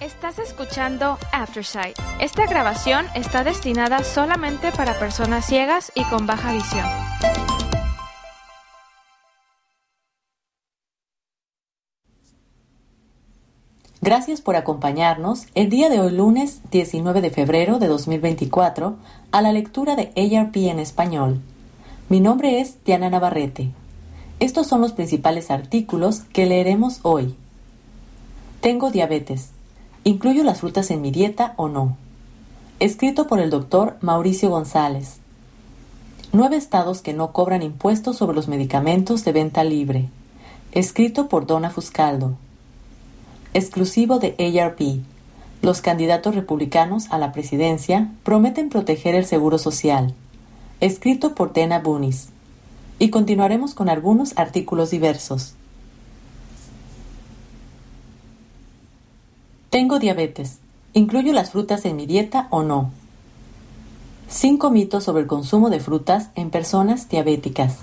Estás escuchando Aftersight. Esta grabación está destinada solamente para personas ciegas y con baja visión. Gracias por acompañarnos el día de hoy lunes 19 de febrero de 2024 a la lectura de ARP en español. Mi nombre es Diana Navarrete. Estos son los principales artículos que leeremos hoy. Tengo diabetes. ¿Incluyo las frutas en mi dieta o no? Escrito por el doctor Mauricio González. Nueve estados que no cobran impuestos sobre los medicamentos de venta libre. Escrito por Donna Fuscaldo. Exclusivo de ARP. Los candidatos republicanos a la presidencia prometen proteger el seguro social. Escrito por Dena Bunis. Y continuaremos con algunos artículos diversos. Tengo diabetes. ¿Incluyo las frutas en mi dieta o no? Cinco mitos sobre el consumo de frutas en personas diabéticas.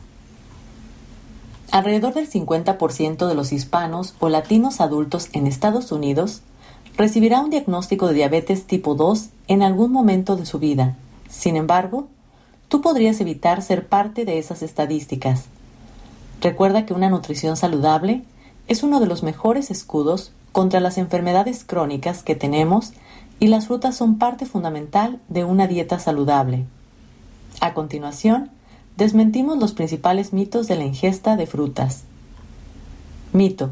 Alrededor del 50% de los hispanos o latinos adultos en Estados Unidos recibirá un diagnóstico de diabetes tipo 2 en algún momento de su vida. Sin embargo, tú podrías evitar ser parte de esas estadísticas. Recuerda que una nutrición saludable es uno de los mejores escudos contra las enfermedades crónicas que tenemos y las frutas son parte fundamental de una dieta saludable. A continuación, desmentimos los principales mitos de la ingesta de frutas. Mito.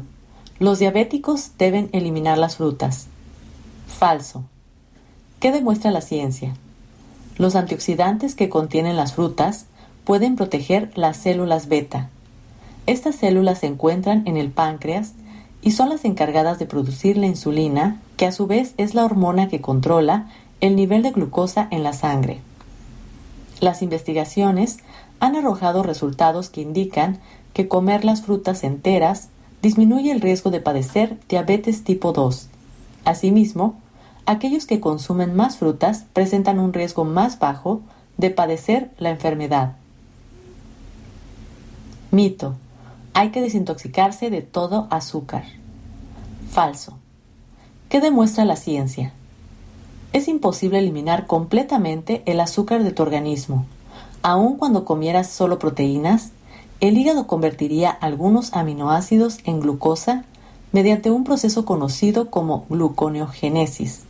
Los diabéticos deben eliminar las frutas. Falso. ¿Qué demuestra la ciencia? Los antioxidantes que contienen las frutas pueden proteger las células beta. Estas células se encuentran en el páncreas y son las encargadas de producir la insulina, que a su vez es la hormona que controla el nivel de glucosa en la sangre. Las investigaciones han arrojado resultados que indican que comer las frutas enteras disminuye el riesgo de padecer diabetes tipo 2. Asimismo, aquellos que consumen más frutas presentan un riesgo más bajo de padecer la enfermedad. Mito. Hay que desintoxicarse de todo azúcar. Falso. ¿Qué demuestra la ciencia? Es imposible eliminar completamente el azúcar de tu organismo. Aun cuando comieras solo proteínas, el hígado convertiría algunos aminoácidos en glucosa mediante un proceso conocido como gluconeogénesis.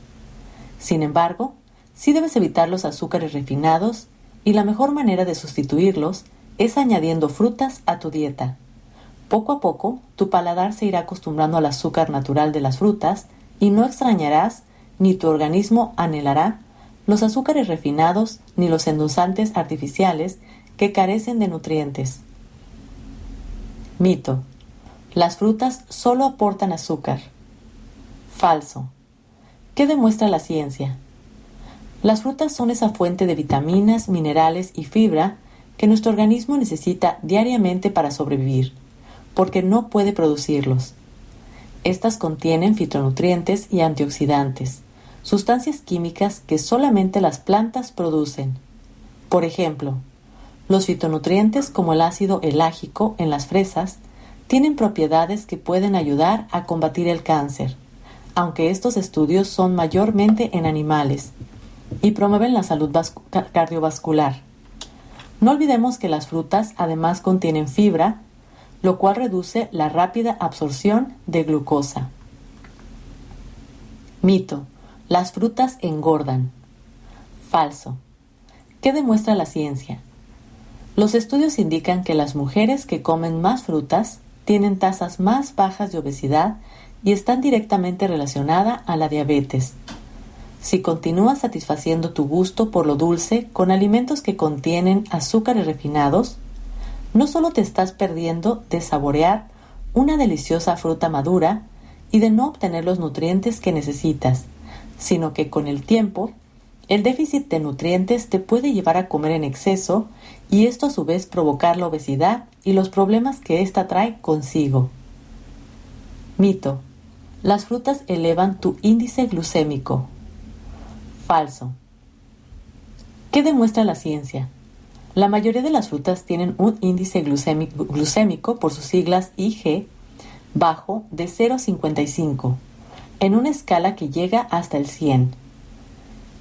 Sin embargo, sí debes evitar los azúcares refinados y la mejor manera de sustituirlos es añadiendo frutas a tu dieta. Poco a poco, tu paladar se irá acostumbrando al azúcar natural de las frutas y no extrañarás ni tu organismo anhelará los azúcares refinados ni los endulzantes artificiales que carecen de nutrientes. Mito. Las frutas solo aportan azúcar. Falso. ¿Qué demuestra la ciencia? Las frutas son esa fuente de vitaminas, minerales y fibra que nuestro organismo necesita diariamente para sobrevivir porque no puede producirlos. Estas contienen fitonutrientes y antioxidantes, sustancias químicas que solamente las plantas producen. Por ejemplo, los fitonutrientes como el ácido elágico en las fresas tienen propiedades que pueden ayudar a combatir el cáncer, aunque estos estudios son mayormente en animales, y promueven la salud cardiovascular. No olvidemos que las frutas además contienen fibra lo cual reduce la rápida absorción de glucosa. Mito. Las frutas engordan. Falso. ¿Qué demuestra la ciencia? Los estudios indican que las mujeres que comen más frutas tienen tasas más bajas de obesidad y están directamente relacionadas a la diabetes. Si continúas satisfaciendo tu gusto por lo dulce con alimentos que contienen azúcares refinados, no solo te estás perdiendo de saborear una deliciosa fruta madura y de no obtener los nutrientes que necesitas, sino que con el tiempo el déficit de nutrientes te puede llevar a comer en exceso y esto a su vez provocar la obesidad y los problemas que ésta trae consigo. Mito. Las frutas elevan tu índice glucémico. Falso. ¿Qué demuestra la ciencia? La mayoría de las frutas tienen un índice glucémico, por sus siglas IG bajo de 0,55, en una escala que llega hasta el 100.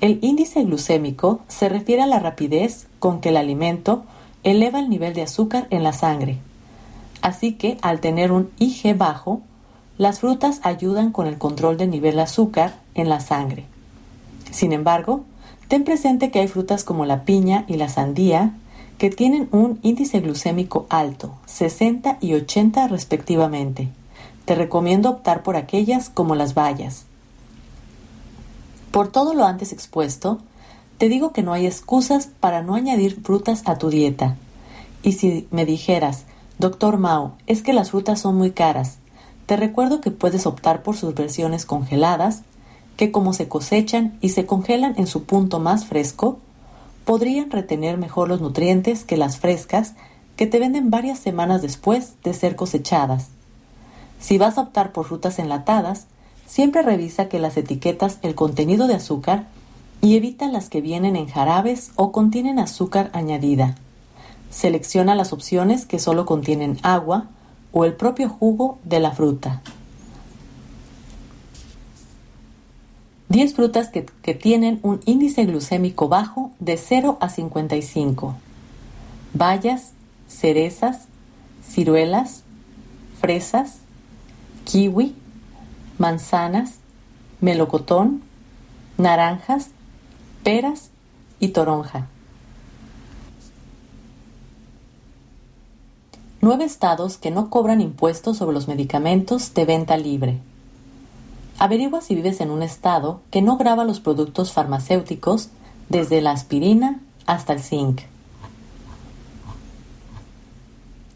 El índice glucémico se refiere a la rapidez con que el alimento eleva el nivel de azúcar en la sangre. Así que al tener un IG bajo, las frutas ayudan con el control del nivel de azúcar en la sangre. Sin embargo, ten presente que hay frutas como la piña y la sandía que tienen un índice glucémico alto, 60 y 80 respectivamente. Te recomiendo optar por aquellas como las bayas. Por todo lo antes expuesto, te digo que no hay excusas para no añadir frutas a tu dieta. Y si me dijeras, doctor Mao, es que las frutas son muy caras, te recuerdo que puedes optar por sus versiones congeladas, que como se cosechan y se congelan en su punto más fresco, podrían retener mejor los nutrientes que las frescas que te venden varias semanas después de ser cosechadas. Si vas a optar por frutas enlatadas, siempre revisa que las etiquetas el contenido de azúcar y evita las que vienen en jarabes o contienen azúcar añadida. Selecciona las opciones que solo contienen agua o el propio jugo de la fruta. 10 frutas que, tienen un índice glucémico bajo de 0 a 55. Bayas, cerezas, ciruelas, fresas, kiwi, manzanas, melocotón, naranjas, peras y toronja. Nueve estados que no cobran impuestos sobre los medicamentos de venta libre. Averigua si vives en un estado que no graba los productos farmacéuticos desde la aspirina hasta el zinc.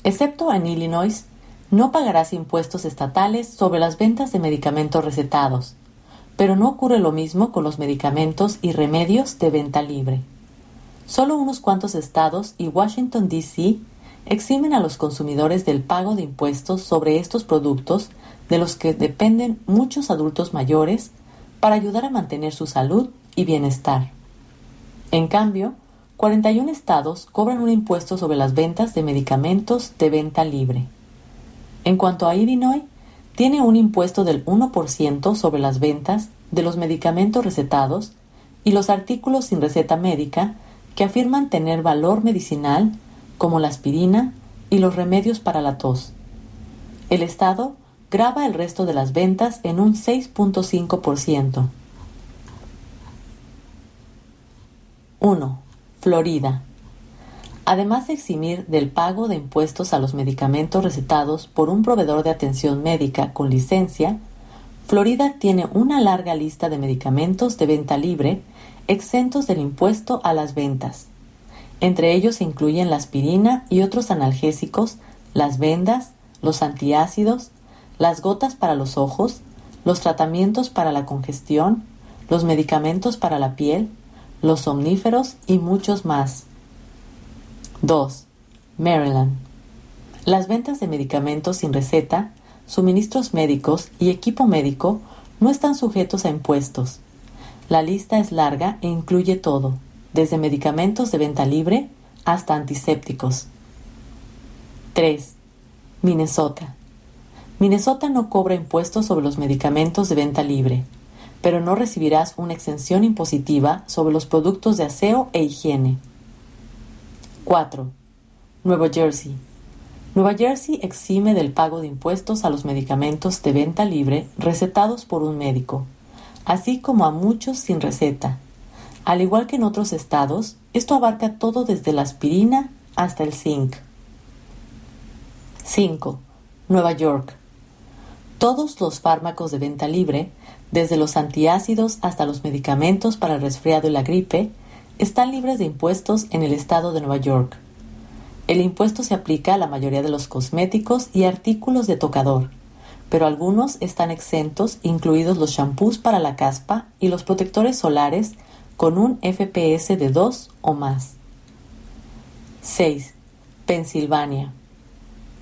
Excepto en Illinois, no pagarás impuestos estatales sobre las ventas de medicamentos recetados, pero no ocurre lo mismo con los medicamentos y remedios de venta libre. Solo unos cuantos estados y Washington, D.C. eximen a los consumidores del pago de impuestos sobre estos productos de los que dependen muchos adultos mayores para ayudar a mantener su salud y bienestar. En cambio, 41 estados cobran un impuesto sobre las ventas de medicamentos de venta libre. En cuanto a Illinois, tiene un impuesto del 1% sobre las ventas de los medicamentos recetados y los artículos sin receta médica que afirman tener valor medicinal como la aspirina y los remedios para la tos. El Estado graba el resto de las ventas en un 6.5%. 1. Florida. Además de eximir del pago de impuestos a los medicamentos recetados por un proveedor de atención médica con licencia, Florida tiene una larga lista de medicamentos de venta libre exentos del impuesto a las ventas. Entre ellos se incluyen la aspirina y otros analgésicos, las vendas, los antiácidos, las gotas para los ojos, los tratamientos para la congestión, los medicamentos para la piel, los somníferos y muchos más. 2. Maryland. Las ventas de medicamentos sin receta, suministros médicos y equipo médico no están sujetos a impuestos. La lista es larga e incluye todo, desde medicamentos de venta libre hasta antisépticos. 3. Minnesota. Minnesota no cobra impuestos sobre los medicamentos de venta libre, pero no recibirás una exención impositiva sobre los productos de aseo e higiene. 4. Nueva Jersey. Nueva Jersey exime del pago de impuestos a los medicamentos de venta libre recetados por un médico, así como a muchos sin receta. Al igual que en otros estados, esto abarca todo desde la aspirina hasta el zinc. 5. Nueva York. Todos los fármacos de venta libre, desde los antiácidos hasta los medicamentos para el resfriado y la gripe, están libres de impuestos en el estado de Nueva York. El impuesto se aplica a la mayoría de los cosméticos y artículos de tocador, pero algunos están exentos, incluidos los shampoos para la caspa y los protectores solares con un FPS de 2 o más. 6. Pensilvania.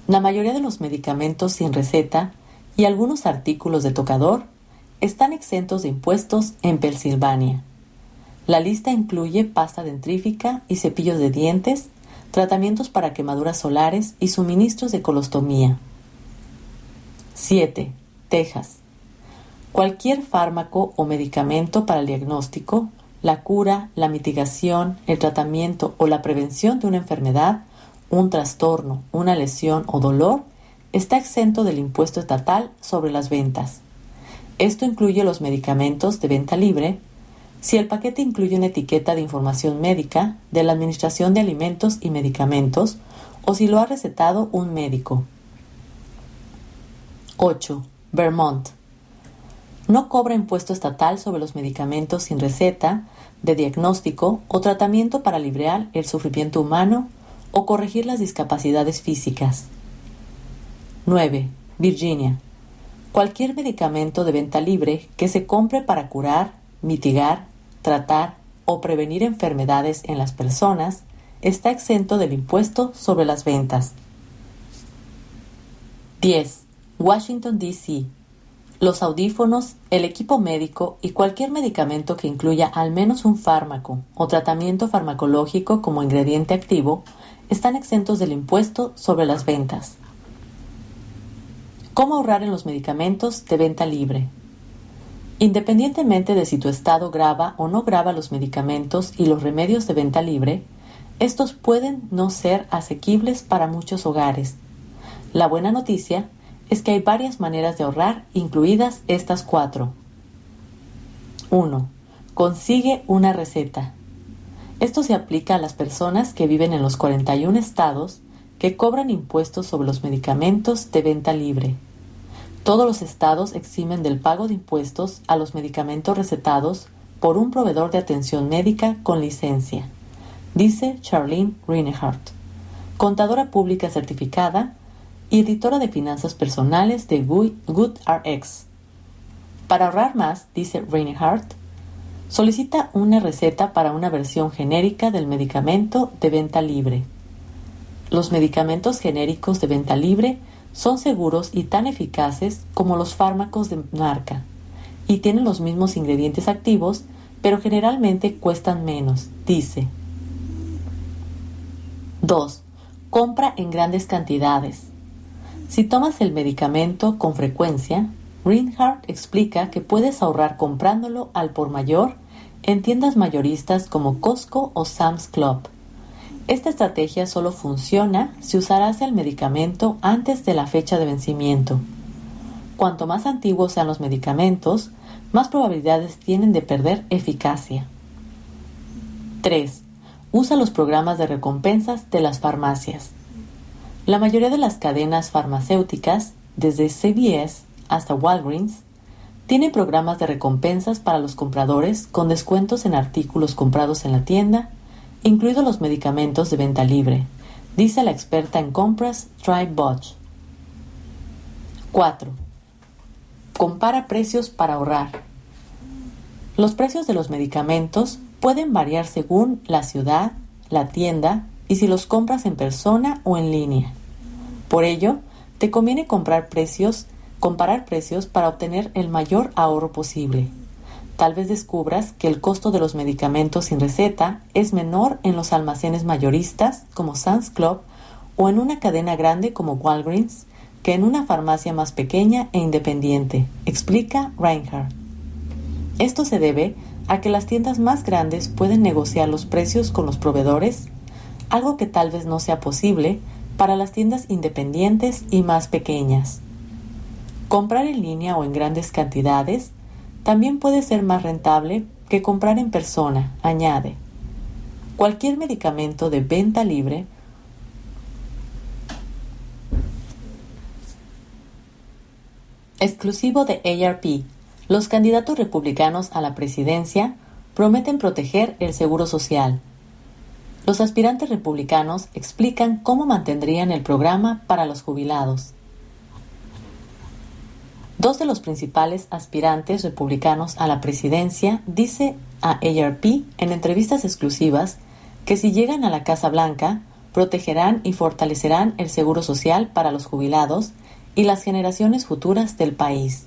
La mayoría de los medicamentos sin receta y algunos artículos de tocador están exentos de impuestos en Pensilvania. La lista incluye pasta dentrífica y cepillos de dientes, tratamientos para quemaduras solares y suministros de colostomía. 7. Texas. Cualquier fármaco o medicamento para el diagnóstico, la cura, la mitigación, el tratamiento o la prevención de una enfermedad, un trastorno, una lesión o dolor está exento del impuesto estatal sobre las ventas. Esto incluye los medicamentos de venta libre, si el paquete incluye una etiqueta de información médica de la Administración de Alimentos y Medicamentos o si lo ha recetado un médico. 8. Vermont no cobra impuesto estatal sobre los medicamentos sin receta, de diagnóstico o tratamiento para aliviar el sufrimiento humano o corregir las discapacidades físicas. 9. Virginia. Cualquier medicamento de venta libre que se compre para curar, mitigar, tratar o prevenir enfermedades en las personas está exento del impuesto sobre las ventas. 10. Washington, D.C. Los audífonos, el equipo médico y cualquier medicamento que incluya al menos un fármaco o tratamiento farmacológico como ingrediente activo están exentos del impuesto sobre las ventas. ¿Cómo ahorrar en los medicamentos de venta libre? Independientemente de si tu estado graba o no graba los medicamentos y los remedios de venta libre, estos pueden no ser asequibles para muchos hogares. La buena noticia es que hay varias maneras de ahorrar, incluidas estas cuatro. 1. Consigue una receta. Esto se aplica a las personas que viven en los 41 estados que cobran impuestos sobre los medicamentos de venta libre. Todos los estados eximen del pago de impuestos a los medicamentos recetados por un proveedor de atención médica con licencia, dice Charlene Reinhardt, contadora pública certificada y editora de finanzas personales de GoodRx. Para ahorrar más, dice Reinhardt, solicita una receta para una versión genérica del medicamento de venta libre. Los medicamentos genéricos de venta libre son seguros y tan eficaces como los fármacos de marca y tienen los mismos ingredientes activos, pero generalmente cuestan menos, dice. 2. Compra en grandes cantidades. Si tomas el medicamento con frecuencia, Reinhardt explica que puedes ahorrar comprándolo al por mayor en tiendas mayoristas como Costco o Sam's Club. Esta estrategia solo funciona si usarás el medicamento antes de la fecha de vencimiento. Cuanto más antiguos sean los medicamentos, más probabilidades tienen de perder eficacia. 3. Usa los programas de recompensas de las farmacias. La mayoría de las cadenas farmacéuticas, desde CVS hasta Walgreens, tienen programas de recompensas para los compradores con descuentos en artículos comprados en la tienda, incluidos los medicamentos de venta libre, dice la experta en compras Tribe Botch. 4. Compara precios para ahorrar. Los precios de los medicamentos pueden variar según la ciudad, la tienda y si los compras en persona o en línea. Por ello, te conviene comprar precios, comparar precios para obtener el mayor ahorro posible. Tal vez descubras que el costo de los medicamentos sin receta es menor en los almacenes mayoristas como Sam's Club o en una cadena grande como Walgreens que en una farmacia más pequeña e independiente, explica Reinhardt. Esto se debe a que las tiendas más grandes pueden negociar los precios con los proveedores algo que tal vez no sea posible para las tiendas independientes y más pequeñas. Comprar en línea o en grandes cantidades también puede ser más rentable que comprar en persona, añade. Cualquier medicamento de venta libre exclusivo de ARP, los candidatos republicanos a la presidencia prometen proteger el seguro social, los aspirantes republicanos explican cómo mantendrían el programa para los jubilados. Dos de los principales aspirantes republicanos a la presidencia dice a ARP en entrevistas exclusivas que si llegan a la Casa Blanca, protegerán y fortalecerán el seguro social para los jubilados y las generaciones futuras del país.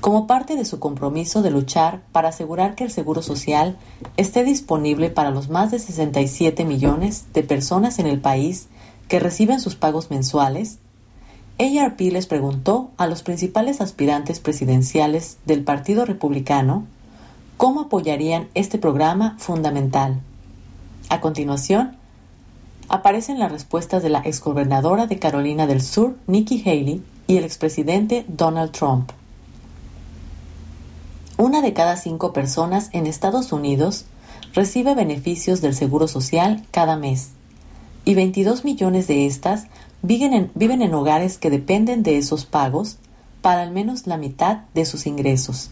Como parte de su compromiso de luchar para asegurar que el Seguro Social esté disponible para los más de 67 millones de personas en el país que reciben sus pagos mensuales, ARP les preguntó a los principales aspirantes presidenciales del Partido Republicano cómo apoyarían este programa fundamental. A continuación, aparecen las respuestas de la exgobernadora de Carolina del Sur, Nikki Haley, y el expresidente Donald Trump. Una de cada cinco personas en Estados Unidos recibe beneficios del Seguro Social cada mes, y 22 millones de estas viven en, viven en hogares que dependen de esos pagos para al menos la mitad de sus ingresos.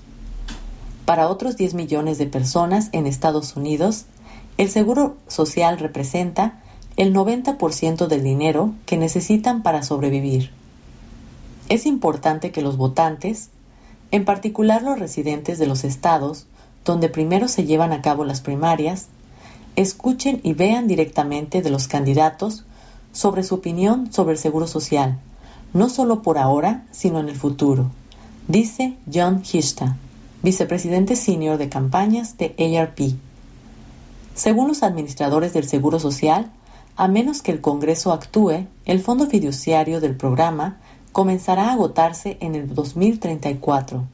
Para otros 10 millones de personas en Estados Unidos, el Seguro Social representa el 90% del dinero que necesitan para sobrevivir. Es importante que los votantes, en particular los residentes de los estados donde primero se llevan a cabo las primarias, escuchen y vean directamente de los candidatos sobre su opinión sobre el Seguro Social, no solo por ahora, sino en el futuro, dice John Hishta, vicepresidente senior de campañas de ARP. Según los administradores del Seguro Social, a menos que el Congreso actúe, el fondo fiduciario del programa comenzará a agotarse en el 2034.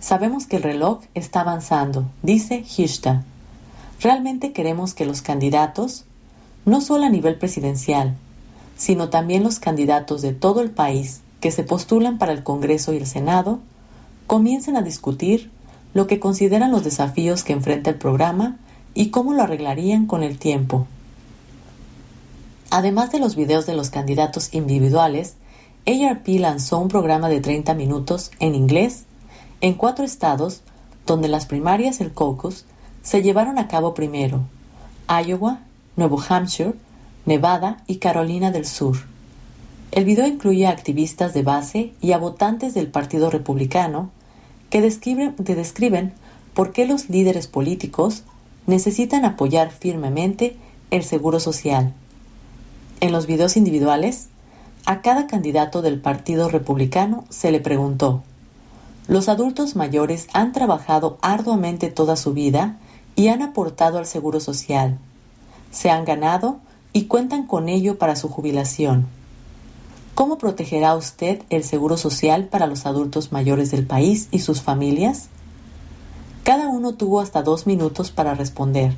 Sabemos que el reloj está avanzando, dice Hishta. Realmente queremos que los candidatos, no solo a nivel presidencial, sino también los candidatos de todo el país que se postulan para el Congreso y el Senado, comiencen a discutir lo que consideran los desafíos que enfrenta el programa y cómo lo arreglarían con el tiempo. Además de los videos de los candidatos individuales, ARP lanzó un programa de 30 minutos en inglés en cuatro estados donde las primarias el caucus se llevaron a cabo primero, Iowa, Nuevo Hampshire, Nevada y Carolina del Sur. El video incluye a activistas de base y a votantes del Partido Republicano que describen, que describen por qué los líderes políticos necesitan apoyar firmemente el seguro social en los videos individuales, a cada candidato del Partido Republicano se le preguntó, los adultos mayores han trabajado arduamente toda su vida y han aportado al Seguro Social. Se han ganado y cuentan con ello para su jubilación. ¿Cómo protegerá usted el Seguro Social para los adultos mayores del país y sus familias? Cada uno tuvo hasta dos minutos para responder.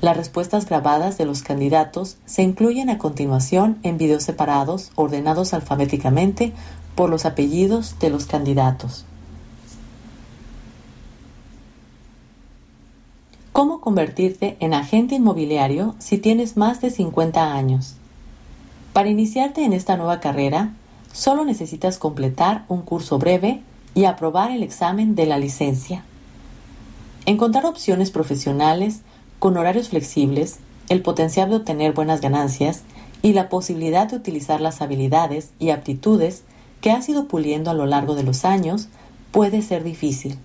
Las respuestas grabadas de los candidatos se incluyen a continuación en videos separados ordenados alfabéticamente por los apellidos de los candidatos. ¿Cómo convertirte en agente inmobiliario si tienes más de 50 años? Para iniciarte en esta nueva carrera, solo necesitas completar un curso breve y aprobar el examen de la licencia. Encontrar opciones profesionales con horarios flexibles, el potencial de obtener buenas ganancias y la posibilidad de utilizar las habilidades y aptitudes que has ido puliendo a lo largo de los años puede ser difícil.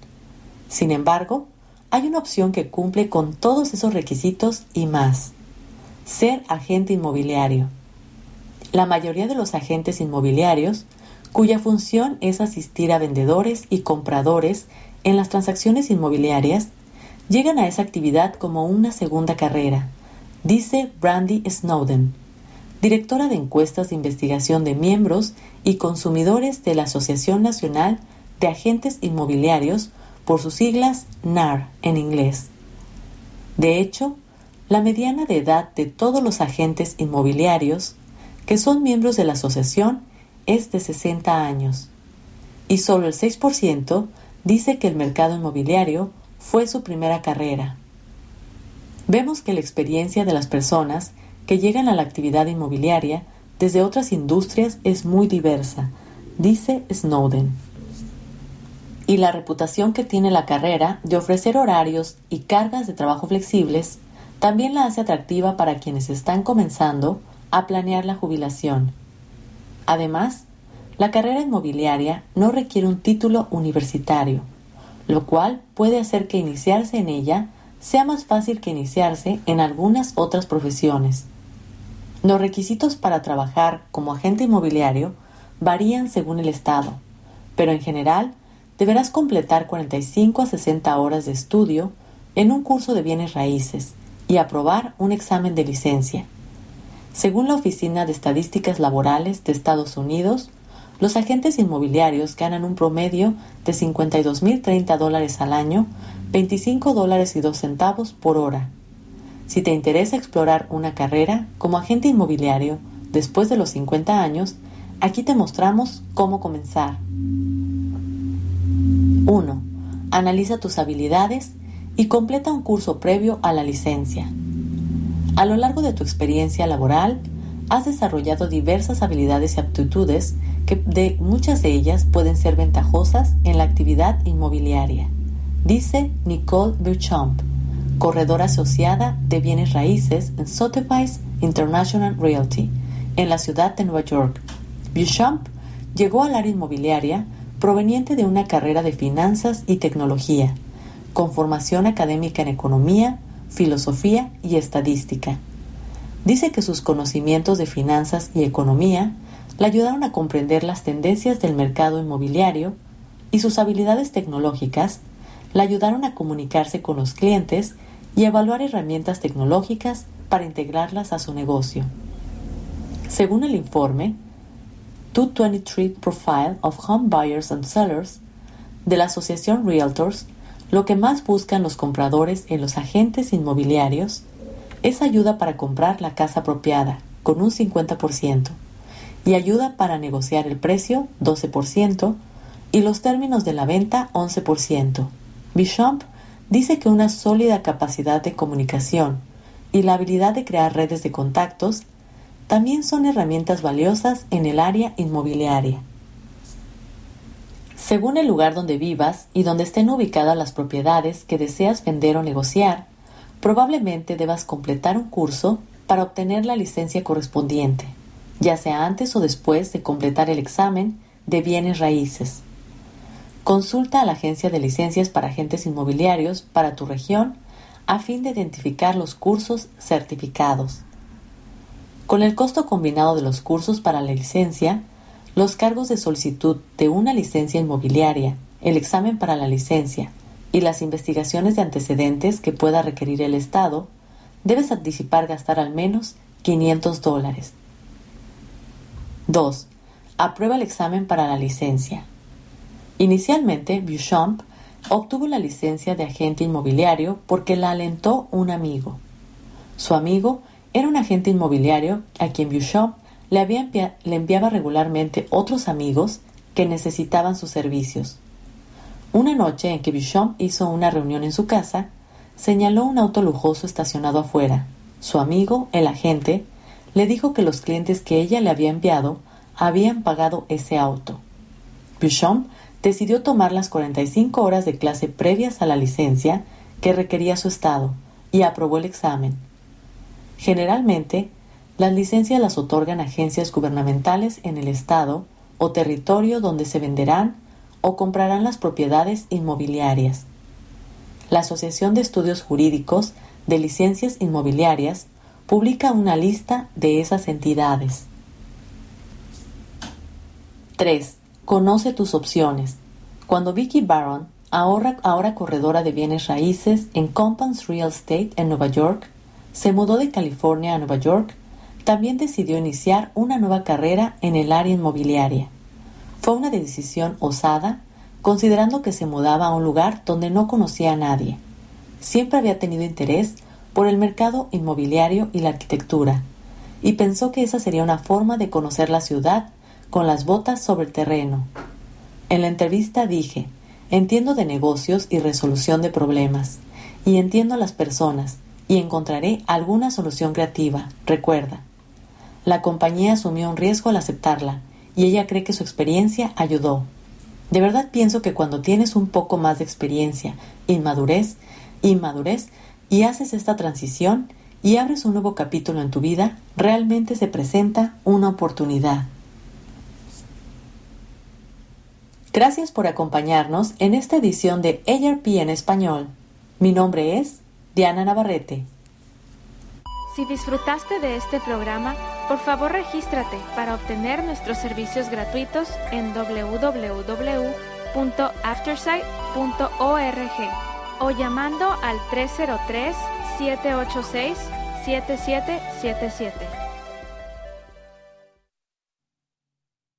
Sin embargo, hay una opción que cumple con todos esos requisitos y más. Ser agente inmobiliario. La mayoría de los agentes inmobiliarios, cuya función es asistir a vendedores y compradores en las transacciones inmobiliarias, llegan a esa actividad como una segunda carrera, dice Brandy Snowden, directora de encuestas de investigación de miembros y consumidores de la Asociación Nacional de Agentes Inmobiliarios, por sus siglas NAR en inglés. De hecho, la mediana de edad de todos los agentes inmobiliarios que son miembros de la asociación es de 60 años, y solo el 6% dice que el mercado inmobiliario fue su primera carrera. Vemos que la experiencia de las personas que llegan a la actividad inmobiliaria desde otras industrias es muy diversa, dice Snowden. Y la reputación que tiene la carrera de ofrecer horarios y cargas de trabajo flexibles también la hace atractiva para quienes están comenzando a planear la jubilación. Además, la carrera inmobiliaria no requiere un título universitario, lo cual puede hacer que iniciarse en ella sea más fácil que iniciarse en algunas otras profesiones. Los requisitos para trabajar como agente inmobiliario varían según el estado, pero en general deberás completar 45 a 60 horas de estudio en un curso de bienes raíces y aprobar un examen de licencia. Según la Oficina de Estadísticas Laborales de Estados Unidos, los agentes inmobiliarios ganan un promedio de 52.030 dólares al año, 25 dólares y 2 centavos por hora. Si te interesa explorar una carrera como agente inmobiliario después de los 50 años, aquí te mostramos cómo comenzar. 1. Analiza tus habilidades y completa un curso previo a la licencia. A lo largo de tu experiencia laboral, has desarrollado diversas habilidades y aptitudes que de muchas de ellas pueden ser ventajosas en la actividad inmobiliaria, dice Nicole Beauchamp, corredora asociada de bienes raíces en Sotheby's International Realty, en la ciudad de Nueva York. Beauchamp llegó al área inmobiliaria proveniente de una carrera de finanzas y tecnología, con formación académica en economía, filosofía y estadística. Dice que sus conocimientos de finanzas y economía le ayudaron a comprender las tendencias del mercado inmobiliario y sus habilidades tecnológicas le ayudaron a comunicarse con los clientes y evaluar herramientas tecnológicas para integrarlas a su negocio. Según el informe 223 Profile of Home Buyers and Sellers de la Asociación Realtors, lo que más buscan los compradores en los agentes inmobiliarios es ayuda para comprar la casa apropiada, con un 50%, y ayuda para negociar el precio 12% y los términos de la venta 11%. Bishop dice que una sólida capacidad de comunicación y la habilidad de crear redes de contactos también son herramientas valiosas en el área inmobiliaria. Según el lugar donde vivas y donde estén ubicadas las propiedades que deseas vender o negociar, probablemente debas completar un curso para obtener la licencia correspondiente ya sea antes o después de completar el examen de bienes raíces. Consulta a la Agencia de Licencias para Agentes Inmobiliarios para tu región a fin de identificar los cursos certificados. Con el costo combinado de los cursos para la licencia, los cargos de solicitud de una licencia inmobiliaria, el examen para la licencia y las investigaciones de antecedentes que pueda requerir el Estado, debes anticipar gastar al menos 500 dólares. 2. Aprueba el examen para la licencia. Inicialmente, Beauchamp obtuvo la licencia de agente inmobiliario porque la alentó un amigo. Su amigo era un agente inmobiliario a quien Beauchamp le, le enviaba regularmente otros amigos que necesitaban sus servicios. Una noche en que Beauchamp hizo una reunión en su casa, señaló un auto lujoso estacionado afuera. Su amigo, el agente, le dijo que los clientes que ella le había enviado habían pagado ese auto. Beauchamp decidió tomar las 45 horas de clase previas a la licencia que requería su estado y aprobó el examen. Generalmente, las licencias las otorgan agencias gubernamentales en el estado o territorio donde se venderán o comprarán las propiedades inmobiliarias. La Asociación de Estudios Jurídicos de Licencias Inmobiliarias publica una lista de esas entidades. 3. Conoce tus opciones. Cuando Vicky Barron, ahora, corredora de bienes raíces en Compans Real Estate en Nueva York, se mudó de California a Nueva York, también decidió iniciar una nueva carrera en el área inmobiliaria. Fue una decisión osada, considerando que se mudaba a un lugar donde no conocía a nadie. Siempre había tenido interés por el mercado inmobiliario y la arquitectura, y pensó que esa sería una forma de conocer la ciudad con las botas sobre el terreno. En la entrevista dije, entiendo de negocios y resolución de problemas, y entiendo a las personas, y encontraré alguna solución creativa, recuerda. La compañía asumió un riesgo al aceptarla, y ella cree que su experiencia ayudó. De verdad pienso que cuando tienes un poco más de experiencia, inmadurez, inmadurez, y haces esta transición y abres un nuevo capítulo en tu vida, realmente se presenta una oportunidad. Gracias por acompañarnos en esta edición de ARP en español. Mi nombre es Diana Navarrete. Si disfrutaste de este programa, por favor regístrate para obtener nuestros servicios gratuitos en www.aftersight.org o llamando al 303-786-7777.